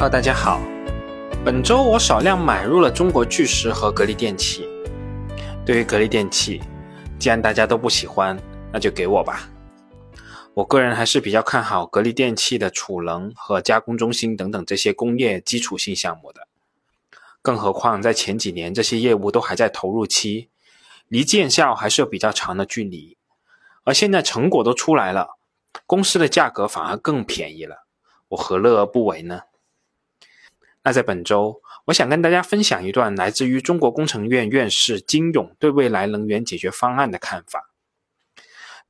Hello，大家好。本周我少量买入了中国巨石和格力电器。对于格力电器，既然大家都不喜欢，那就给我吧。我个人还是比较看好格力电器的储能和加工中心等等这些工业基础性项目的。更何况在前几年这些业务都还在投入期，离见效还是有比较长的距离。而现在成果都出来了，公司的价格反而更便宜了，我何乐而不为呢？那在本周，我想跟大家分享一段来自于中国工程院院士金勇对未来能源解决方案的看法。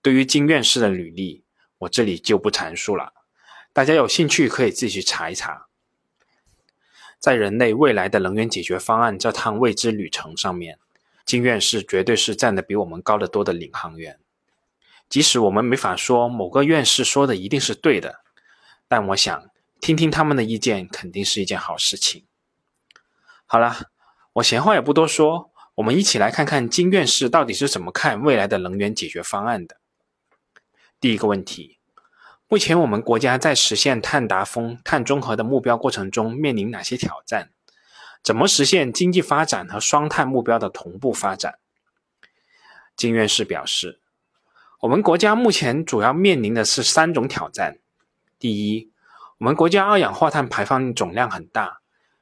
对于金院士的履历，我这里就不阐述了，大家有兴趣可以自己去查一查。在人类未来的能源解决方案这趟未知旅程上面，金院士绝对是站得比我们高得多的领航员。即使我们没法说某个院士说的一定是对的，但我想听听他们的意见肯定是一件好事情。好了，我闲话也不多说，我们一起来看看金院士到底是怎么看未来的能源解决方案的。第一个问题，目前我们国家在实现碳达峰、碳中和的目标过程中面临哪些挑战？怎么实现经济发展和双碳目标的同步发展？金院士表示。我们国家目前主要面临的是三种挑战：第一，我们国家二氧化碳排放总量很大，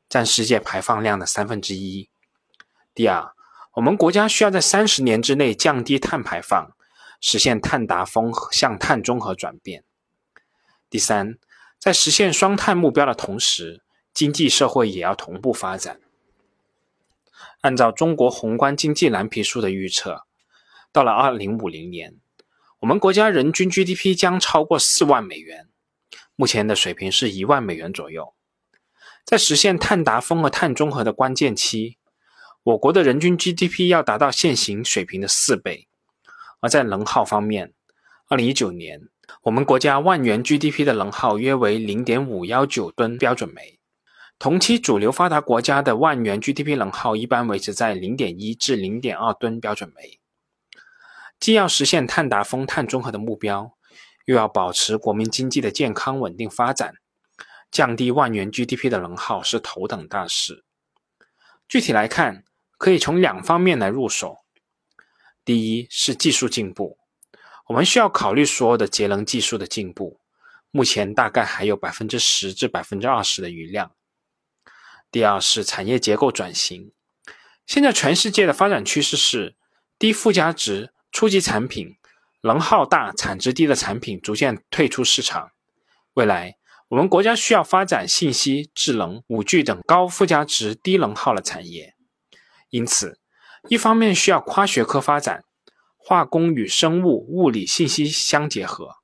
占世界排放量的三分之一；第二，我们国家需要在三十年之内降低碳排放，实现碳达峰向碳中和转变；第三，在实现双碳目标的同时，经济社会也要同步发展。按照中国宏观经济蓝皮书的预测，到了二零五零年。我们国家人均 GDP 将超过四万美元，目前的水平是一万美元左右。在实现碳达峰和碳中和的关键期，我国的人均 GDP 要达到现行水平的四倍。而在能耗方面，二零一九年我们国家万元 GDP 的能耗约为零点五幺九吨标准煤，同期主流发达国家的万元 GDP 能耗一般维持在零点一至零点二吨标准煤。既要实现碳达峰、碳中和的目标，又要保持国民经济的健康稳定发展，降低万元 GDP 的能耗是头等大事。具体来看，可以从两方面来入手。第一是技术进步，我们需要考虑所有的节能技术的进步，目前大概还有百分之十至百分之二十的余量。第二是产业结构转型，现在全世界的发展趋势是低附加值。初级产品能耗大、产值低的产品逐渐退出市场。未来，我们国家需要发展信息、智能、五 G 等高附加值、低能耗的产业。因此，一方面需要跨学科发展，化工与生物、物理、信息相结合；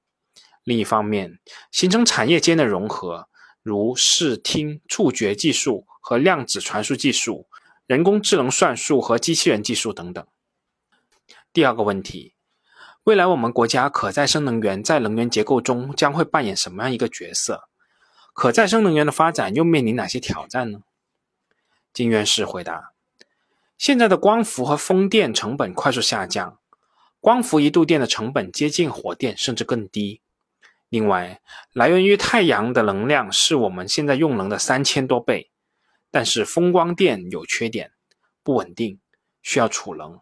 另一方面，形成产业间的融合，如视听触觉技术和量子传输技术、人工智能算术和机器人技术等等。第二个问题，未来我们国家可再生能源在能源结构中将会扮演什么样一个角色？可再生能源的发展又面临哪些挑战呢？金院士回答：现在的光伏和风电成本快速下降，光伏一度电的成本接近火电甚至更低。另外，来源于太阳的能量是我们现在用能的三千多倍，但是风光电有缺点，不稳定，需要储能。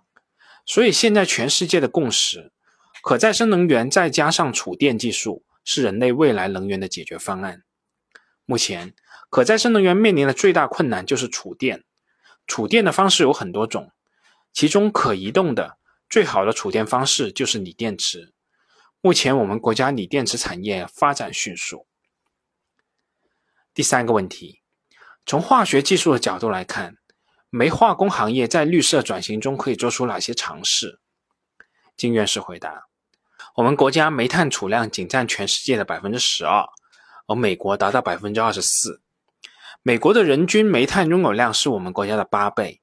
所以，现在全世界的共识，可再生能源再加上储电技术是人类未来能源的解决方案。目前，可再生能源面临的最大困难就是储电。储电的方式有很多种，其中可移动的最好的储电方式就是锂电池。目前，我们国家锂电池产业发展迅速。第三个问题，从化学技术的角度来看。煤化工行业在绿色转型中可以做出哪些尝试？金院士回答：我们国家煤炭储量仅占全世界的百分之十二，而美国达到百分之二十四。美国的人均煤炭拥有量是我们国家的八倍。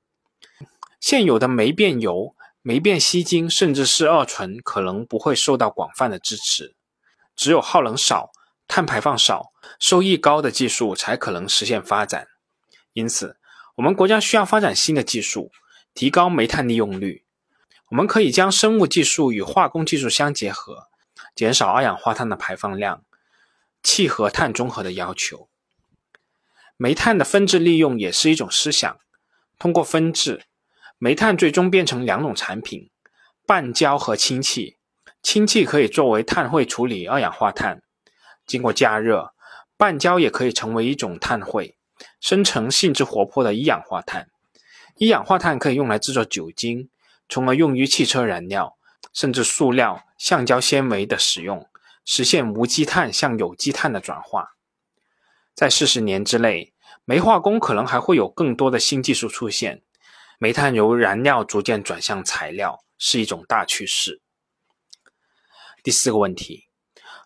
现有的煤变油、煤变烯烃，甚至是二醇，可能不会受到广泛的支持。只有耗能少、碳排放少、收益高的技术才可能实现发展。因此。我们国家需要发展新的技术，提高煤炭利用率。我们可以将生物技术与化工技术相结合，减少二氧化碳的排放量，契合碳中和的要求。煤炭的分制利用也是一种思想。通过分制，煤炭最终变成两种产品：半焦和氢气。氢气可以作为碳汇处理二氧化碳，经过加热，半焦也可以成为一种碳汇，生成性质活泼的一氧化碳。一氧化碳可以用来制作酒精，从而用于汽车燃料，甚至塑料、橡胶纤维的使用，实现无机碳向有机碳的转化。在四十年之内，煤化工可能还会有更多的新技术出现，煤炭由燃料逐渐转向材料，是一种大趋势。第四个问题，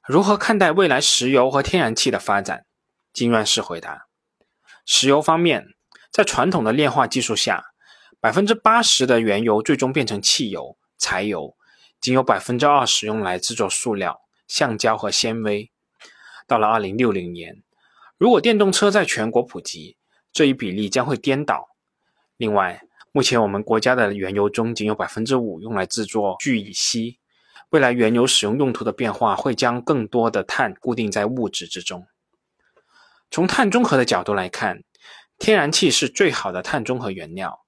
如何看待未来石油和天然气的发展？金院士回答：石油方面，在传统的炼化技术下，百分之八十的原油最终变成汽油、柴油，仅有百分之二十用来制作塑料、橡胶和纤维。到了二零六零年，如果电动车在全国普及，这一比例将会颠倒。另外，目前我们国家的原油中仅有百分之五用来制作聚乙烯。未来原油使用用途的变化会将更多的碳固定在物质之中。从碳中和的角度来看，天然气是最好的碳中和原料，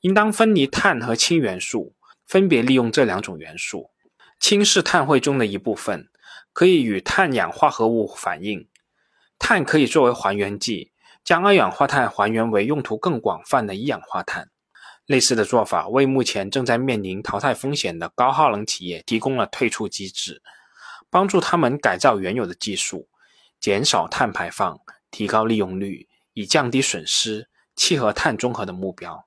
应当分离碳和氢元素，分别利用这两种元素。氢是碳汇中的一部分，可以与碳氧化合物反应；碳可以作为还原剂，将二氧化碳还原为用途更广泛的一氧化碳。类似的做法为目前正在面临淘汰风险的高耗能企业提供了退出机制，帮助他们改造原有的技术，减少碳排放，提高利用率，以降低损失，契合碳中和的目标。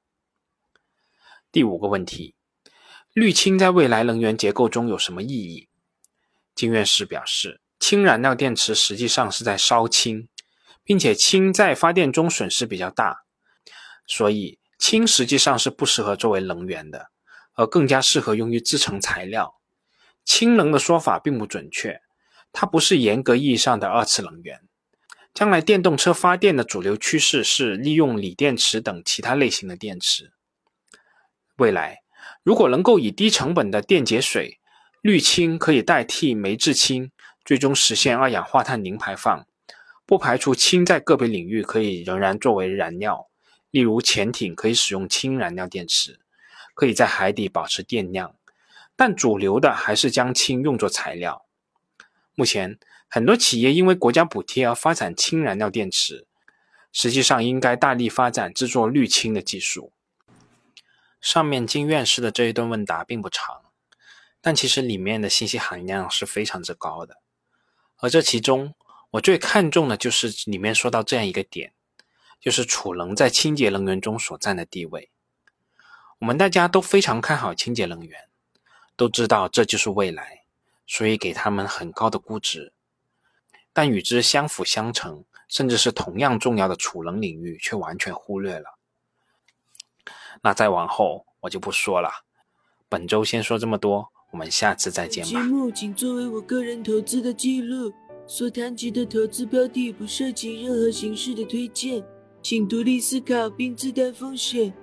第五个问题，氯氢在未来能源结构中有什么意义？金院士表示，氢燃料电池实际上是在烧氢，并且氢在发电中损失比较大，所以。氢实际上是不适合作为能源的，而更加适合用于制成材料。氢能的说法并不准确，它不是严格意义上的二次能源。将来电动车发电的主流趋势是利用锂电池等其他类型的电池。未来，如果能够以低成本的电解水，氯氢可以代替煤制氢，最终实现二氧化碳零排放。不排除氢在个别领域可以仍然作为燃料。例如，潜艇可以使用氢燃料电池，可以在海底保持电量，但主流的还是将氢用作材料。目前，很多企业因为国家补贴而发展氢燃料电池，实际上应该大力发展制作氯氢的技术。上面金院士的这一段问答并不长，但其实里面的信息含量是非常之高的。而这其中，我最看重的就是里面说到这样一个点。就是储能在清洁能源中所占的地位。我们大家都非常看好清洁能源，都知道这就是未来，所以给他们很高的估值。但与之相辅相成，甚至是同样重要的储能领域，却完全忽略了。那再往后我就不说了。本周先说这么多，我们下次再见吧。节目仅作为我个人投资的记录，所谈及的投资标的不涉及任何形式的推荐。请独立思考并自担风险。